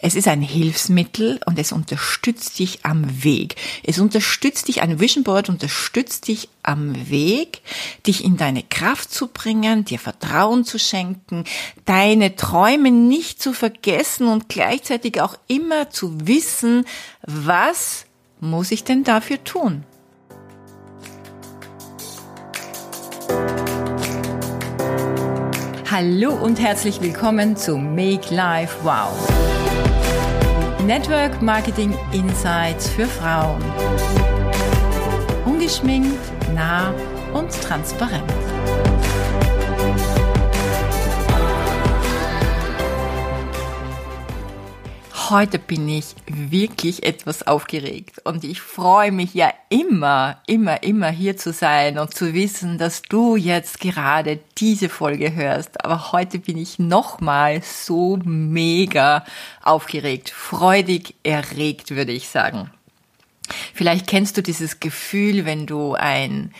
Es ist ein Hilfsmittel und es unterstützt dich am Weg. Es unterstützt dich, ein Vision Board unterstützt dich am Weg, dich in deine Kraft zu bringen, dir Vertrauen zu schenken, deine Träume nicht zu vergessen und gleichzeitig auch immer zu wissen, was muss ich denn dafür tun? Hallo und herzlich willkommen zu Make Life Wow. Network Marketing Insights für Frauen. Ungeschminkt, nah und transparent. Heute bin ich wirklich etwas aufgeregt und ich freue mich ja immer, immer, immer hier zu sein und zu wissen, dass du jetzt gerade diese Folge hörst. Aber heute bin ich nochmal so mega aufgeregt, freudig erregt, würde ich sagen. Vielleicht kennst du dieses Gefühl, wenn du ein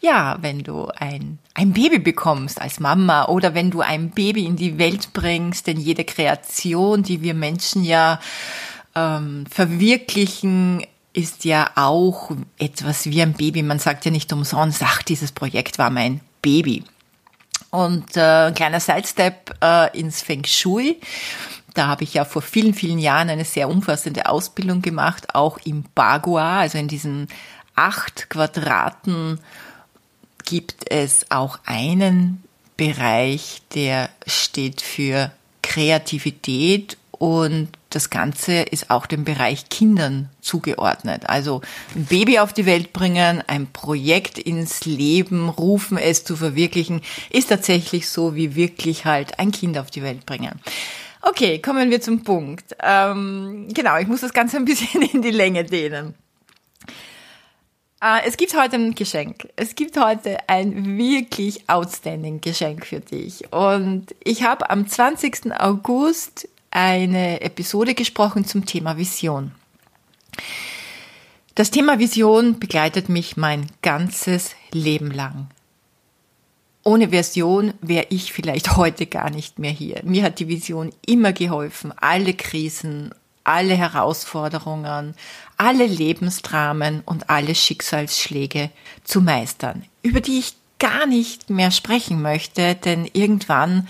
ja, wenn du ein, ein Baby bekommst als Mama oder wenn du ein Baby in die Welt bringst, denn jede Kreation, die wir Menschen ja ähm, verwirklichen, ist ja auch etwas wie ein Baby. Man sagt ja nicht umsonst, ach, dieses Projekt war mein Baby. Und äh, ein kleiner Sidestep äh, ins Feng Shui. Da habe ich ja vor vielen, vielen Jahren eine sehr umfassende Ausbildung gemacht, auch im Bagua, also in diesen acht Quadraten gibt es auch einen Bereich, der steht für Kreativität und das Ganze ist auch dem Bereich Kindern zugeordnet. Also ein Baby auf die Welt bringen, ein Projekt ins Leben rufen, es zu verwirklichen, ist tatsächlich so wie wirklich halt ein Kind auf die Welt bringen. Okay, kommen wir zum Punkt. Ähm, genau, ich muss das Ganze ein bisschen in die Länge dehnen. Uh, es gibt heute ein Geschenk. Es gibt heute ein wirklich outstanding Geschenk für dich. Und ich habe am 20. August eine Episode gesprochen zum Thema Vision. Das Thema Vision begleitet mich mein ganzes Leben lang. Ohne Version wäre ich vielleicht heute gar nicht mehr hier. Mir hat die Vision immer geholfen, alle Krisen, alle Herausforderungen, alle Lebensdramen und alle Schicksalsschläge zu meistern, über die ich gar nicht mehr sprechen möchte, denn irgendwann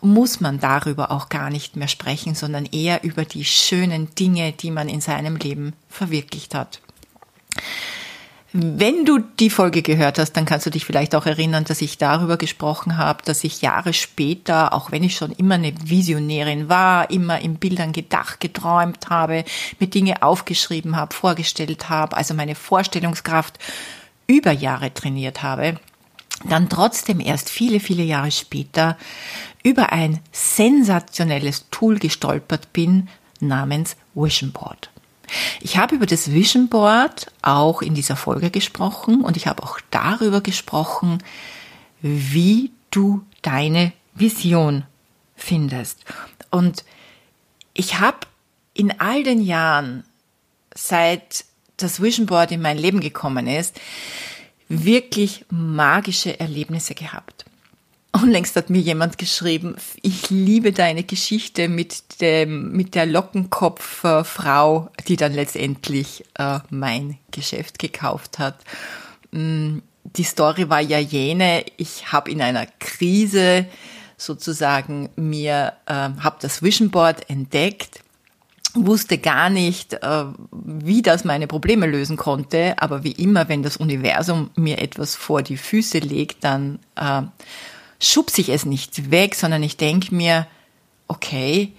muss man darüber auch gar nicht mehr sprechen, sondern eher über die schönen Dinge, die man in seinem Leben verwirklicht hat. Wenn du die Folge gehört hast, dann kannst du dich vielleicht auch erinnern, dass ich darüber gesprochen habe, dass ich Jahre später, auch wenn ich schon immer eine Visionärin war, immer in Bildern gedacht, geträumt habe, mir Dinge aufgeschrieben habe, vorgestellt habe, also meine Vorstellungskraft über Jahre trainiert habe, dann trotzdem erst viele, viele Jahre später über ein sensationelles Tool gestolpert bin namens Vision Board. Ich habe über das Vision Board auch in dieser Folge gesprochen und ich habe auch darüber gesprochen, wie du deine Vision findest. Und ich habe in all den Jahren, seit das Vision Board in mein Leben gekommen ist, wirklich magische Erlebnisse gehabt. Unlängst hat mir jemand geschrieben, ich liebe deine Geschichte mit dem, mit der Lockenkopffrau, die dann letztendlich äh, mein Geschäft gekauft hat. Mm, die Story war ja jene, ich habe in einer Krise sozusagen mir, äh, habe das Vision Board entdeckt, wusste gar nicht, äh, wie das meine Probleme lösen konnte, aber wie immer, wenn das Universum mir etwas vor die Füße legt, dann äh, schubse ich es nicht weg, sondern ich denke mir, okay,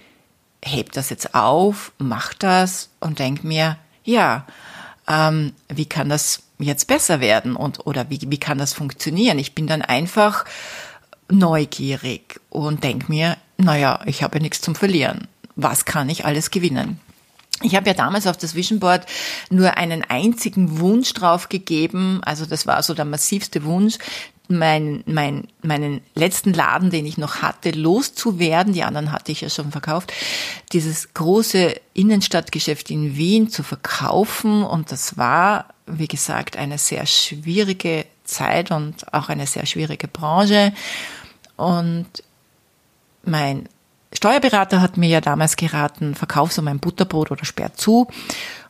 heb das jetzt auf, mach das und denk mir, ja, ähm, wie kann das jetzt besser werden und oder wie, wie kann das funktionieren? Ich bin dann einfach neugierig und denk mir, naja, ich habe ja nichts zum Verlieren. Was kann ich alles gewinnen? Ich habe ja damals auf das Vision Board nur einen einzigen Wunsch drauf gegeben, also das war so der massivste Wunsch, mein, mein, meinen letzten Laden, den ich noch hatte, loszuwerden. Die anderen hatte ich ja schon verkauft. Dieses große Innenstadtgeschäft in Wien zu verkaufen. Und das war, wie gesagt, eine sehr schwierige Zeit und auch eine sehr schwierige Branche. Und mein Steuerberater hat mir ja damals geraten, verkauf so mein Butterbrot oder sperr zu.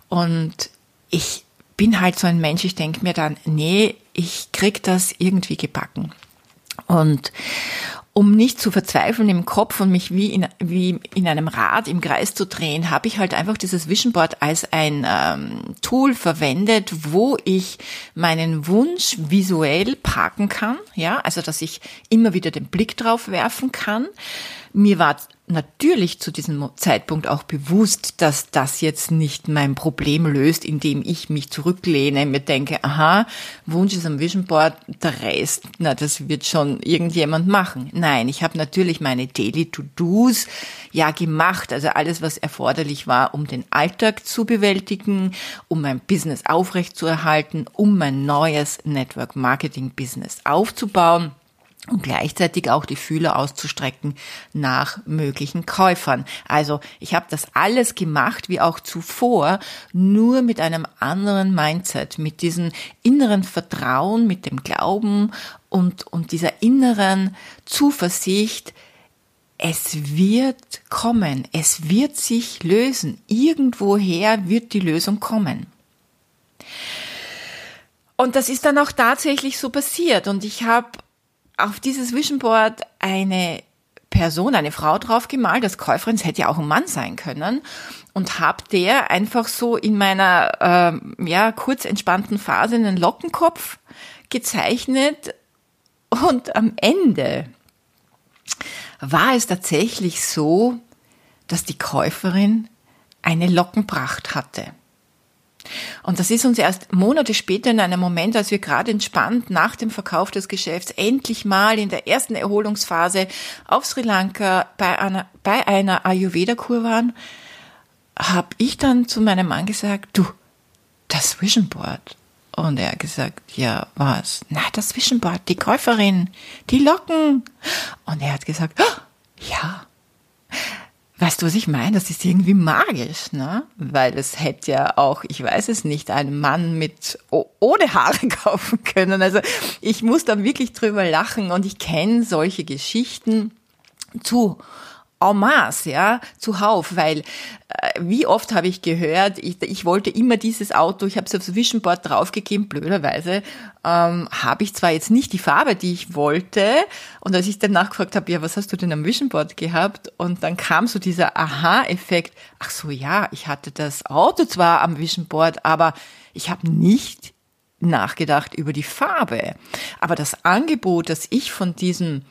Und ich bin halt so ein Mensch, ich denke mir dann, nee, ich krieg das irgendwie gebacken. Und um nicht zu verzweifeln im Kopf und mich wie in, wie in einem Rad im Kreis zu drehen, habe ich halt einfach dieses Vision Board als ein ähm, Tool verwendet, wo ich meinen Wunsch visuell parken kann, ja, also dass ich immer wieder den Blick drauf werfen kann. Mir war natürlich zu diesem Zeitpunkt auch bewusst, dass das jetzt nicht mein Problem löst, indem ich mich zurücklehne, mir denke, aha, Wunsch ist am Vision Board, der Rest, na, das wird schon irgendjemand machen. Nein, ich habe natürlich meine Daily To-Dos ja gemacht, also alles, was erforderlich war, um den Alltag zu bewältigen, um mein Business aufrechtzuerhalten, um mein neues Network Marketing Business aufzubauen und gleichzeitig auch die Fühler auszustrecken nach möglichen Käufern. Also ich habe das alles gemacht, wie auch zuvor, nur mit einem anderen Mindset, mit diesem inneren Vertrauen, mit dem Glauben und, und dieser inneren Zuversicht, es wird kommen, es wird sich lösen, irgendwoher wird die Lösung kommen. Und das ist dann auch tatsächlich so passiert. Und ich habe auf dieses Vision Board eine Person, eine Frau drauf gemalt, das Käuferin, es hätte ja auch ein Mann sein können. Und habe der einfach so in meiner äh, ja kurz entspannten Phase einen Lockenkopf gezeichnet. Und am Ende war es tatsächlich so, dass die Käuferin eine Lockenpracht hatte. Und das ist uns erst Monate später in einem Moment, als wir gerade entspannt nach dem Verkauf des Geschäfts endlich mal in der ersten Erholungsphase auf Sri Lanka bei einer, bei einer Ayurveda-Kur waren, habe ich dann zu meinem Mann gesagt, du, das Vision Board. Und er hat gesagt, ja, was? Na, das Vision Board, die Käuferin, die Locken. Und er hat gesagt, oh, ja, Weißt du, was ich meine? Das ist irgendwie magisch, ne? Weil es hätte ja auch, ich weiß es nicht, einen Mann mit ohne Haare kaufen können. Also ich muss da wirklich drüber lachen und ich kenne solche Geschichten zu en masse, ja, zuhauf, weil äh, wie oft habe ich gehört, ich, ich wollte immer dieses Auto, ich habe es aufs Vision Board draufgegeben, blöderweise ähm, habe ich zwar jetzt nicht die Farbe, die ich wollte, und als ich dann nachgefragt habe, ja, was hast du denn am Vision Board gehabt? Und dann kam so dieser Aha-Effekt, ach so, ja, ich hatte das Auto zwar am Vision Board, aber ich habe nicht nachgedacht über die Farbe. Aber das Angebot, das ich von diesem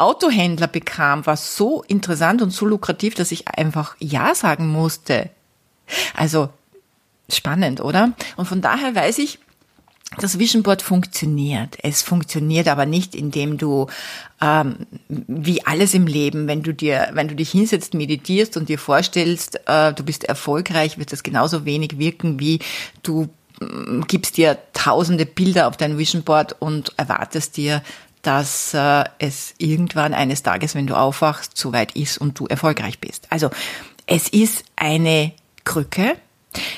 Autohändler bekam, war so interessant und so lukrativ, dass ich einfach Ja sagen musste. Also spannend, oder? Und von daher weiß ich, das Vision Board funktioniert. Es funktioniert aber nicht, indem du ähm, wie alles im Leben, wenn du dir, wenn du dich hinsetzt, meditierst und dir vorstellst, äh, du bist erfolgreich, wird das genauso wenig wirken, wie du äh, gibst dir tausende Bilder auf dein Vision Board und erwartest dir, dass äh, es irgendwann eines Tages, wenn du aufwachst, soweit ist und du erfolgreich bist. Also es ist eine Krücke,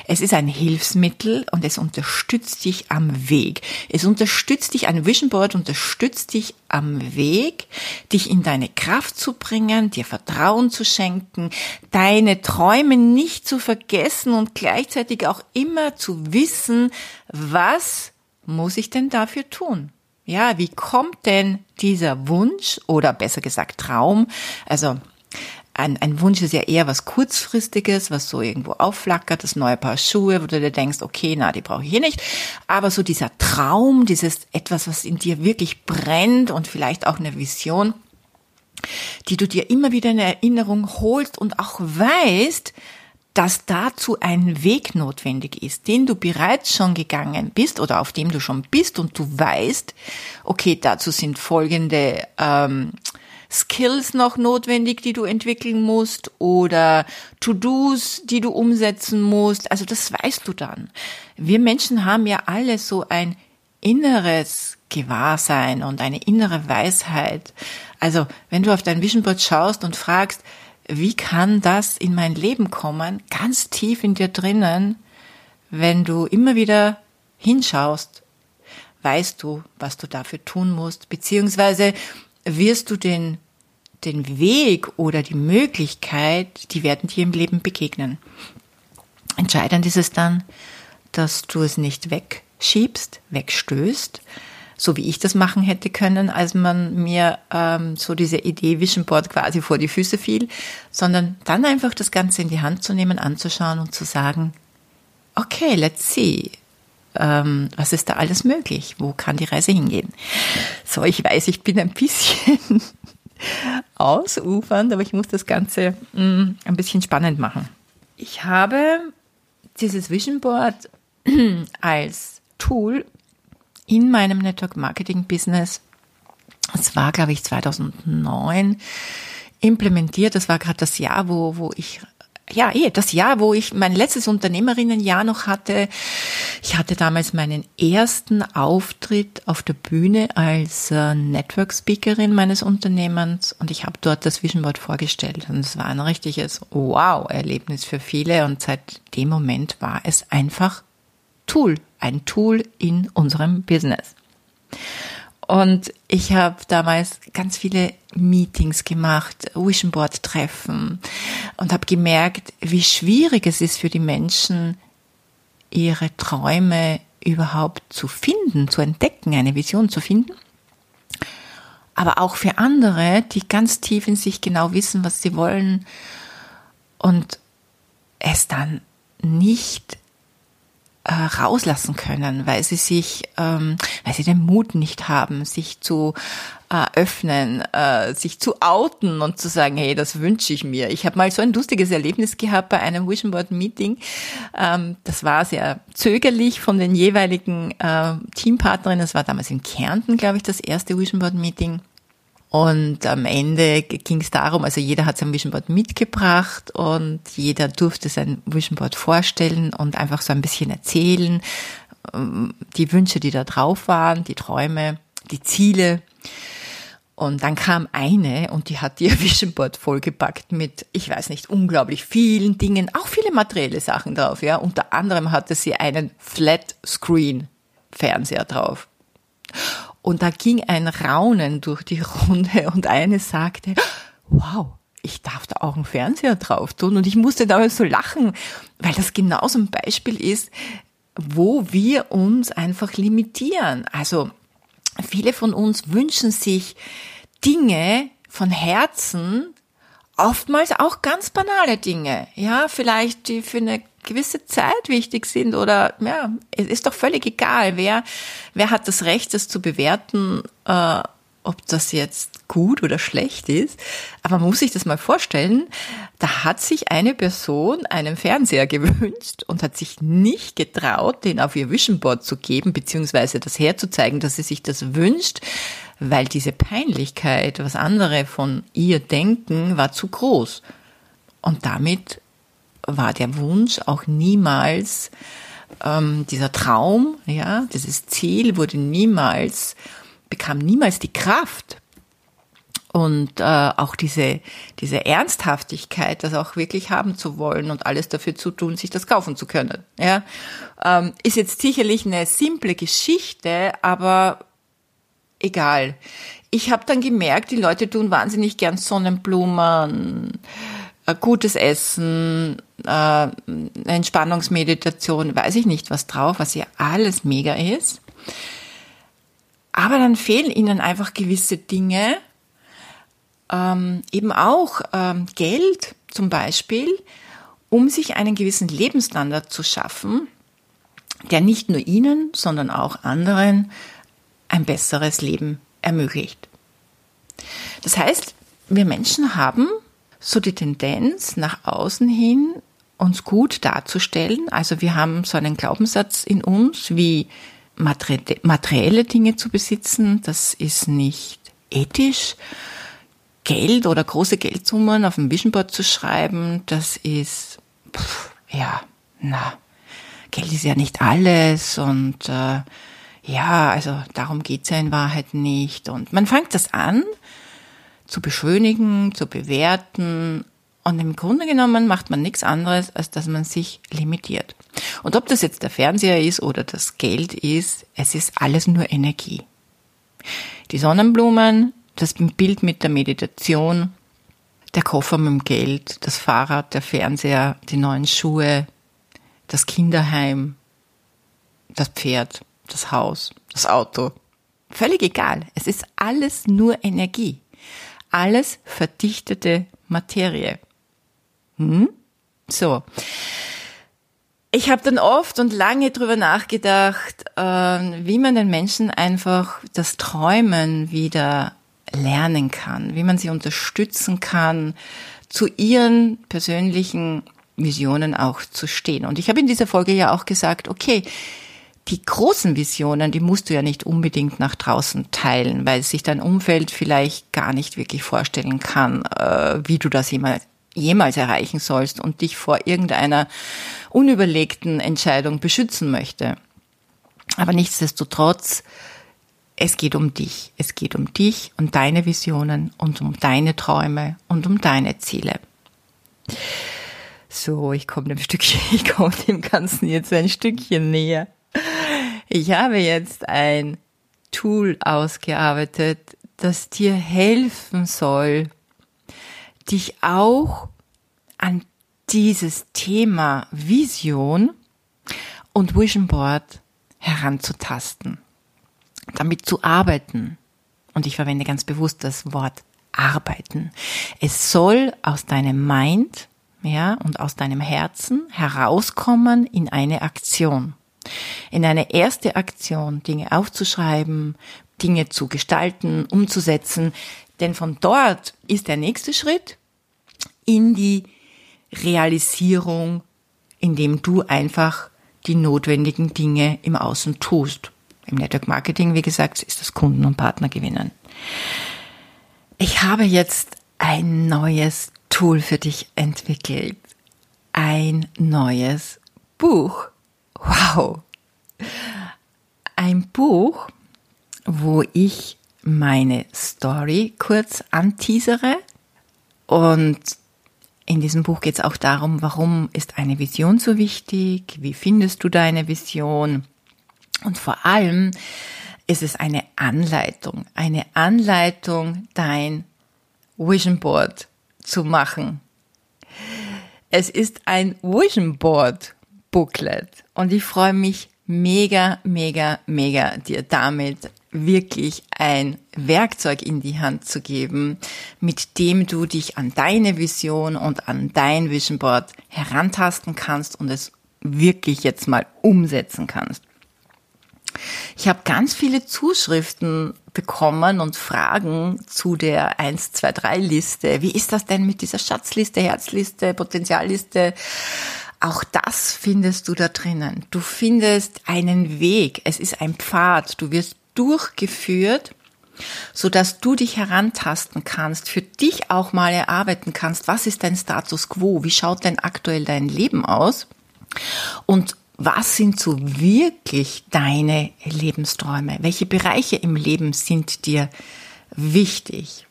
es ist ein Hilfsmittel und es unterstützt dich am Weg. Es unterstützt dich, ein Vision Board unterstützt dich am Weg, dich in deine Kraft zu bringen, dir Vertrauen zu schenken, deine Träume nicht zu vergessen und gleichzeitig auch immer zu wissen, was muss ich denn dafür tun? Ja, wie kommt denn dieser Wunsch oder besser gesagt Traum? Also ein, ein Wunsch ist ja eher was kurzfristiges, was so irgendwo aufflackert, das neue Paar Schuhe, wo du dir denkst, okay, na, die brauche ich hier nicht. Aber so dieser Traum, dieses etwas, was in dir wirklich brennt und vielleicht auch eine Vision, die du dir immer wieder in Erinnerung holst und auch weißt, dass dazu ein Weg notwendig ist, den du bereits schon gegangen bist oder auf dem du schon bist und du weißt, okay, dazu sind folgende ähm, Skills noch notwendig, die du entwickeln musst oder To-Dos, die du umsetzen musst. Also das weißt du dann. Wir Menschen haben ja alle so ein inneres Gewahrsein und eine innere Weisheit. Also wenn du auf dein Vision Board schaust und fragst, wie kann das in mein Leben kommen, ganz tief in dir drinnen, wenn du immer wieder hinschaust, weißt du, was du dafür tun musst, beziehungsweise wirst du den den Weg oder die Möglichkeit, die werden dir im Leben begegnen. Entscheidend ist es dann, dass du es nicht wegschiebst, wegstößt, so wie ich das machen hätte können, als man mir ähm, so diese Idee Vision Board quasi vor die Füße fiel, sondern dann einfach das Ganze in die Hand zu nehmen, anzuschauen und zu sagen, okay, let's see, ähm, was ist da alles möglich? Wo kann die Reise hingehen? So, ich weiß, ich bin ein bisschen ausufernd, aber ich muss das Ganze mh, mm, ein bisschen spannend machen. Ich habe dieses Vision Board als Tool in meinem Network Marketing Business, es war, glaube ich, 2009, implementiert. Das war gerade das Jahr, wo, wo ich ja, eh, das Jahr, wo ich mein letztes Unternehmerinnenjahr noch hatte. Ich hatte damals meinen ersten Auftritt auf der Bühne als äh, Network Speakerin meines Unternehmens und ich habe dort das Vision Board vorgestellt und es war ein richtiges Wow-Erlebnis für viele und seit dem Moment war es einfach Tool, ein Tool in unserem Business. Und ich habe damals ganz viele Meetings gemacht, Vision Board Treffen und habe gemerkt, wie schwierig es ist für die Menschen, ihre Träume überhaupt zu finden, zu entdecken, eine Vision zu finden. Aber auch für andere, die ganz tief in sich genau wissen, was sie wollen und es dann nicht äh, rauslassen können, weil sie sich, ähm, weil sie den Mut nicht haben, sich zu äh, öffnen, äh, sich zu outen und zu sagen, hey, das wünsche ich mir. Ich habe mal so ein lustiges Erlebnis gehabt bei einem Vision Board Meeting. Ähm, das war sehr zögerlich von den jeweiligen äh, Teampartnerinnen. Das war damals in Kärnten, glaube ich, das erste Vision Board Meeting. Und am Ende ging es darum, also jeder hat sein Vision Board mitgebracht und jeder durfte sein Vision Board vorstellen und einfach so ein bisschen erzählen, ähm, die Wünsche, die da drauf waren, die Träume, die Ziele. Und dann kam eine und die hat ihr Vision Board vollgepackt mit, ich weiß nicht, unglaublich vielen Dingen, auch viele materielle Sachen drauf, ja. Unter anderem hatte sie einen Flat Screen Fernseher drauf. Und da ging ein Raunen durch die Runde und eine sagte, wow, ich darf da auch einen Fernseher drauf tun. Und ich musste damals so lachen, weil das genau so ein Beispiel ist, wo wir uns einfach limitieren. Also viele von uns wünschen sich Dinge von Herzen, oftmals auch ganz banale Dinge. Ja, vielleicht die für eine gewisse Zeit wichtig sind oder ja, es ist doch völlig egal, wer, wer hat das Recht, das zu bewerten, äh, ob das jetzt gut oder schlecht ist. Aber man muss sich das mal vorstellen, da hat sich eine Person einen Fernseher gewünscht und hat sich nicht getraut, den auf ihr Vision Board zu geben, beziehungsweise das herzuzeigen, dass sie sich das wünscht, weil diese Peinlichkeit, was andere von ihr denken, war zu groß. Und damit war der Wunsch auch niemals, ähm, dieser Traum, ja, dieses Ziel wurde niemals, bekam niemals die Kraft und äh, auch diese, diese Ernsthaftigkeit, das auch wirklich haben zu wollen und alles dafür zu tun, sich das kaufen zu können. Ja, ähm, ist jetzt sicherlich eine simple Geschichte, aber egal. Ich habe dann gemerkt, die Leute tun wahnsinnig gern Sonnenblumen, äh, gutes Essen, äh, Entspannungsmeditation, weiß ich nicht was drauf, was ja alles mega ist. Aber dann fehlen ihnen einfach gewisse Dinge, ähm, eben auch ähm, Geld zum Beispiel, um sich einen gewissen Lebensstandard zu schaffen, der nicht nur ihnen, sondern auch anderen ein besseres Leben ermöglicht. Das heißt, wir Menschen haben so die Tendenz nach außen hin uns gut darzustellen. Also wir haben so einen Glaubenssatz in uns, wie materielle Dinge zu besitzen, das ist nicht ethisch. Geld oder große Geldsummen auf dem Vision Board zu schreiben, das ist, pff, ja, na, Geld ist ja nicht alles und äh, ja, also darum geht's ja in Wahrheit nicht. Und man fängt das an zu beschönigen, zu bewerten und im Grunde genommen macht man nichts anderes, als dass man sich limitiert. Und ob das jetzt der Fernseher ist oder das Geld ist, es ist alles nur Energie. Die Sonnenblumen das Bild mit der Meditation, der Koffer mit dem Geld, das Fahrrad, der Fernseher, die neuen Schuhe, das Kinderheim, das Pferd, das Haus, das Auto. Völlig egal. Es ist alles nur Energie. Alles verdichtete Materie. Hm? So. Ich habe dann oft und lange drüber nachgedacht, äh, wie man den Menschen einfach das Träumen wieder lernen kann, wie man sie unterstützen kann, zu ihren persönlichen Visionen auch zu stehen. Und ich habe in dieser Folge ja auch gesagt, okay, die großen Visionen, die musst du ja nicht unbedingt nach draußen teilen, weil sich dein Umfeld vielleicht gar nicht wirklich vorstellen kann, äh, wie du das jemals, jemals erreichen sollst und dich vor irgendeiner unüberlegten Entscheidung beschützen möchte. Aber nichtsdestotrotz, es geht um dich. Es geht um dich und deine Visionen und um deine Träume und um deine Ziele. So, ich komme dem Stückchen, ich komme dem Ganzen jetzt ein Stückchen näher. Ich habe jetzt ein Tool ausgearbeitet, das dir helfen soll, dich auch an dieses Thema Vision und Vision Board heranzutasten, damit zu arbeiten. Und ich verwende ganz bewusst das Wort arbeiten. Es soll aus deinem Mind, ja, und aus deinem Herzen herauskommen in eine Aktion. In eine erste Aktion, Dinge aufzuschreiben, Dinge zu gestalten, umzusetzen. Denn von dort ist der nächste Schritt in die Realisierung, indem du einfach die notwendigen Dinge im Außen tust. Im Network Marketing, wie gesagt, ist das Kunden und Partner gewinnen. Ich habe jetzt ein neues Tool für dich entwickelt. Ein neues Buch. Wow. Ein Buch, wo ich meine Story kurz anteasere. Und in diesem Buch geht es auch darum, warum ist eine Vision so wichtig, wie findest du deine Vision? Und vor allem ist es eine Anleitung, eine Anleitung, dein Vision Board zu machen. Es ist ein Vision Board Booklet. Und ich freue mich mega, mega, mega dir damit wirklich ein Werkzeug in die Hand zu geben, mit dem du dich an deine Vision und an dein Vision Board herantasten kannst und es wirklich jetzt mal umsetzen kannst. Ich habe ganz viele Zuschriften bekommen und Fragen zu der 1, 2, 3 Liste. Wie ist das denn mit dieser Schatzliste, Herzliste, Potenzialliste? Auch das findest du da drinnen. Du findest einen Weg. Es ist ein Pfad. Du wirst durchgeführt, so dass du dich herantasten kannst, für dich auch mal erarbeiten kannst, was ist dein Status quo, wie schaut denn aktuell dein Leben aus und was sind so wirklich deine Lebensträume? Welche Bereiche im Leben sind dir wichtig?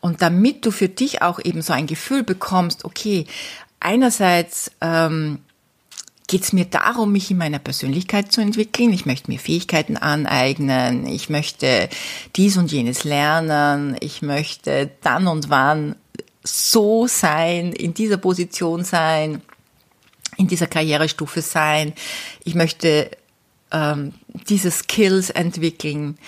Und damit du für dich auch eben so ein Gefühl bekommst, okay, einerseits ähm, geht es mir darum, mich in meiner Persönlichkeit zu entwickeln. Ich möchte mir Fähigkeiten aneignen. Ich möchte dies und jenes lernen. Ich möchte dann und wann so sein, in dieser Position sein, in dieser Karrierestufe sein. Ich möchte ähm, diese Skills entwickeln.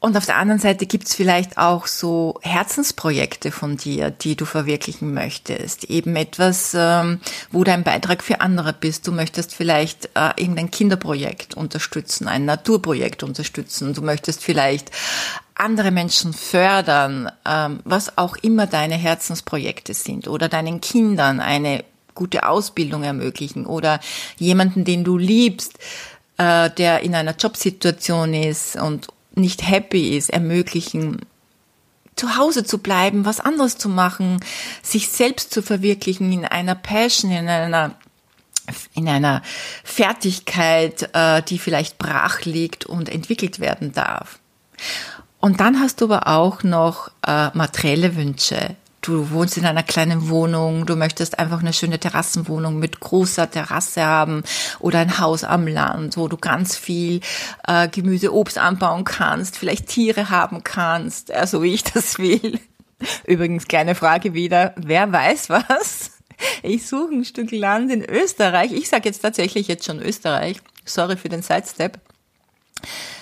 Und auf der anderen Seite gibt's vielleicht auch so Herzensprojekte von dir, die du verwirklichen möchtest. Eben etwas, ähm, wo du ein Beitrag für andere bist. Du möchtest vielleicht äh, irgendein Kinderprojekt unterstützen, ein Naturprojekt unterstützen. Du möchtest vielleicht andere Menschen fördern, ähm, was auch immer deine Herzensprojekte sind oder deinen Kindern eine gute Ausbildung ermöglichen oder jemanden, den du liebst, äh, der in einer Jobsituation ist und nicht happy ist, ermöglichen, zu Hause zu bleiben, was anderes zu machen, sich selbst zu verwirklichen in einer Passion, in einer in einer Fertigkeit, äh, die vielleicht brach liegt und entwickelt werden darf. Und dann hast du aber auch noch äh, materielle Wünsche. Du wohnst in einer kleinen Wohnung, du möchtest einfach eine schöne Terrassenwohnung mit großer Terrasse haben oder ein Haus am Land, wo du ganz viel äh, Gemüse, Obst anbauen kannst, vielleicht Tiere haben kannst, äh, so wie ich das will. Übrigens, kleine Frage wieder, wer weiß was? Ich suche ein Stück Land in Österreich. Ich sage jetzt tatsächlich jetzt schon Österreich. Sorry für den Sidestep.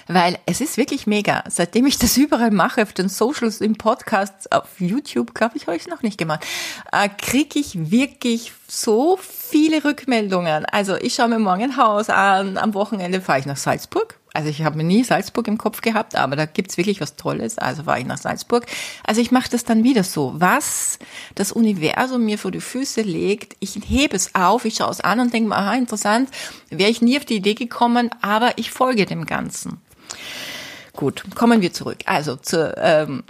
Weil es ist wirklich mega. Seitdem ich das überall mache, auf den Socials, im Podcast, auf YouTube, glaube ich, habe ich es noch nicht gemacht, äh, kriege ich wirklich so viele Rückmeldungen. Also ich schaue mir morgen ein Haus an, am Wochenende fahre ich nach Salzburg. Also ich habe mir nie Salzburg im Kopf gehabt, aber da gibt's wirklich was Tolles. Also fahre ich nach Salzburg. Also ich mache das dann wieder so. Was das Universum mir vor die Füße legt, ich hebe es auf, ich schaue es an und denke mir, aha, interessant, wäre ich nie auf die Idee gekommen, aber ich folge dem Ganzen. Gut, kommen wir zurück. Also zu, ähm,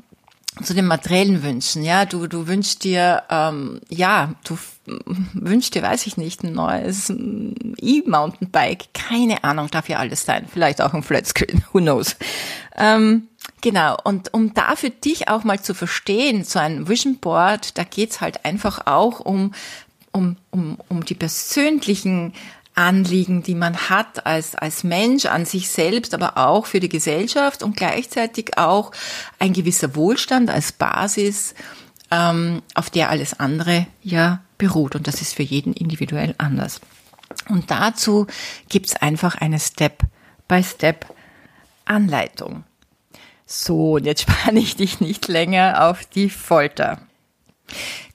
zu den materiellen Wünschen. Ja, du, du wünschst dir, ähm, ja, du wünschst dir, weiß ich nicht, ein neues E-Mountainbike. Keine Ahnung, darf ja alles sein. Vielleicht auch ein Flatscreen, who knows. Ähm, genau, und um da für dich auch mal zu verstehen, so ein Vision Board, da geht's halt einfach auch um, um, um, um die persönlichen Anliegen, die man hat als, als Mensch an sich selbst, aber auch für die Gesellschaft und gleichzeitig auch ein gewisser Wohlstand als Basis, ähm, auf der alles andere ja beruht. Und das ist für jeden individuell anders. Und dazu gibt's einfach eine Step-by-Step-Anleitung. So, und jetzt spanne ich dich nicht länger auf die Folter.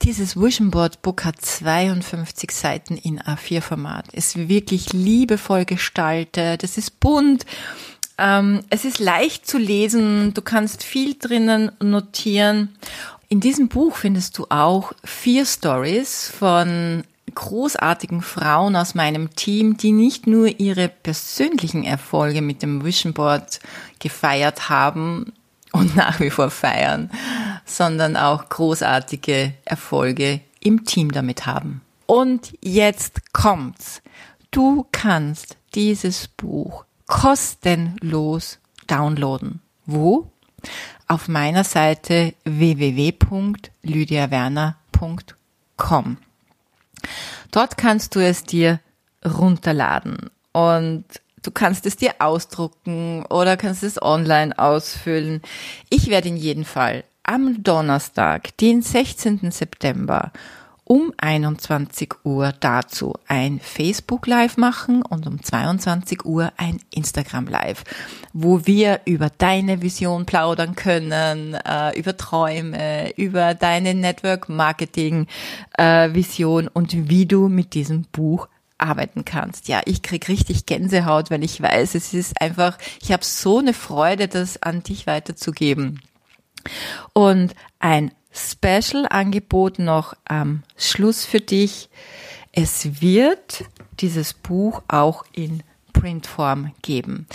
Dieses Vision Board Book hat 52 Seiten in A4-Format. Ist wirklich liebevoll gestaltet. Es ist bunt. Ähm, es ist leicht zu lesen. Du kannst viel drinnen notieren. In diesem Buch findest du auch vier Stories von großartigen Frauen aus meinem Team, die nicht nur ihre persönlichen Erfolge mit dem Vision Board gefeiert haben, und nach wie vor feiern, sondern auch großartige Erfolge im Team damit haben. Und jetzt kommt's. Du kannst dieses Buch kostenlos downloaden. Wo? Auf meiner Seite www.lydiawerner.com. Dort kannst du es dir runterladen und Du kannst es dir ausdrucken oder kannst es online ausfüllen. Ich werde in jedem Fall am Donnerstag, den 16. September, um 21 Uhr dazu ein Facebook Live machen und um 22 Uhr ein Instagram Live, wo wir über deine Vision plaudern können, äh, über Träume, über deine Network Marketing äh, Vision und wie du mit diesem Buch arbeiten kannst. Ja, ich krieg richtig Gänsehaut, wenn ich weiß, es ist einfach, ich habe so eine Freude, das an dich weiterzugeben. Und ein Special-Angebot noch am Schluss für dich. Es wird dieses Buch auch in Printform geben.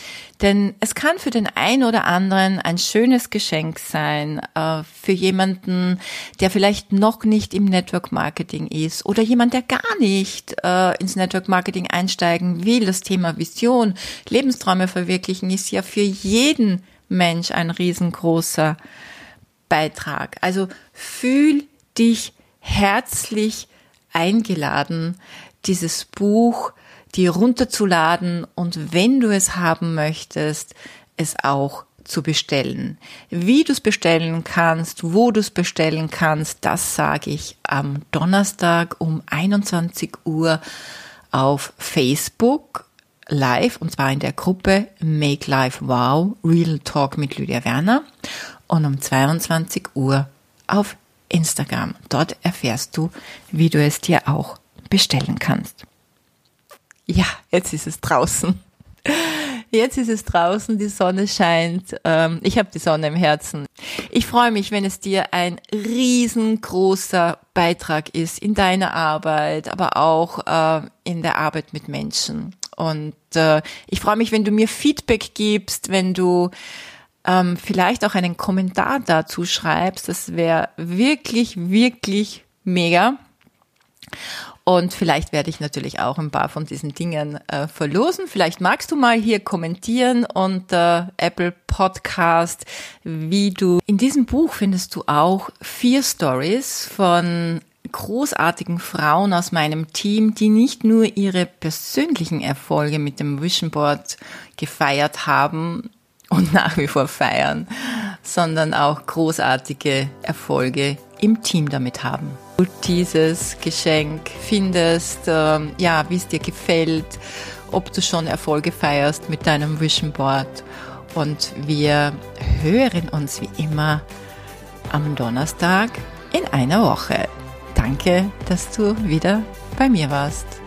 Denn es kann für den einen oder anderen ein schönes Geschenk sein, äh, für jemanden, der vielleicht noch nicht im Network Marketing ist oder jemand, der gar nicht äh, ins Network Marketing einsteigen will. Das Thema Vision, Lebensträume verwirklichen ist ja für jeden Mensch ein riesengroßer Beitrag. Also fühl dich herzlich eingeladen, dieses Buch dir runterzuladen und wenn du es haben möchtest, es auch zu bestellen. Wie du es bestellen kannst, wo du es bestellen kannst, das sage ich am Donnerstag um 21 Uhr auf Facebook live und zwar in der Gruppe Make Life Wow Real Talk mit Lydia Werner und um 22 Uhr auf Instagram. Dort erfährst du, wie du es dir auch bestellen kannst ja, jetzt ist es draußen. Jetzt ist es draußen, die Sonne scheint. Ähm, ich habe die Sonne im Herzen. Ich freue mich, wenn es dir ein riesengroßer Beitrag ist in deiner Arbeit, aber auch äh, in der Arbeit mit Menschen. Und äh, ich freue mich, wenn du mir Feedback gibst, wenn du ähm, vielleicht auch einen Kommentar dazu schreibst. Das wäre wirklich, wirklich mega. Und vielleicht werde ich natürlich auch ein paar von diesen Dingen äh, verlosen. Vielleicht magst du mal hier kommentieren unter Apple Podcast, wie du in diesem Buch findest du auch vier Stories von großartigen Frauen aus meinem Team, die nicht nur ihre persönlichen Erfolge mit dem Vision Board gefeiert haben und nach wie vor feiern, sondern auch großartige Erfolge im Team damit haben. Du dieses Geschenk findest, ähm, ja, wie es dir gefällt, ob du schon Erfolge feierst mit deinem Vision Board. Und wir hören uns wie immer am Donnerstag in einer Woche. Danke, dass du wieder bei mir warst.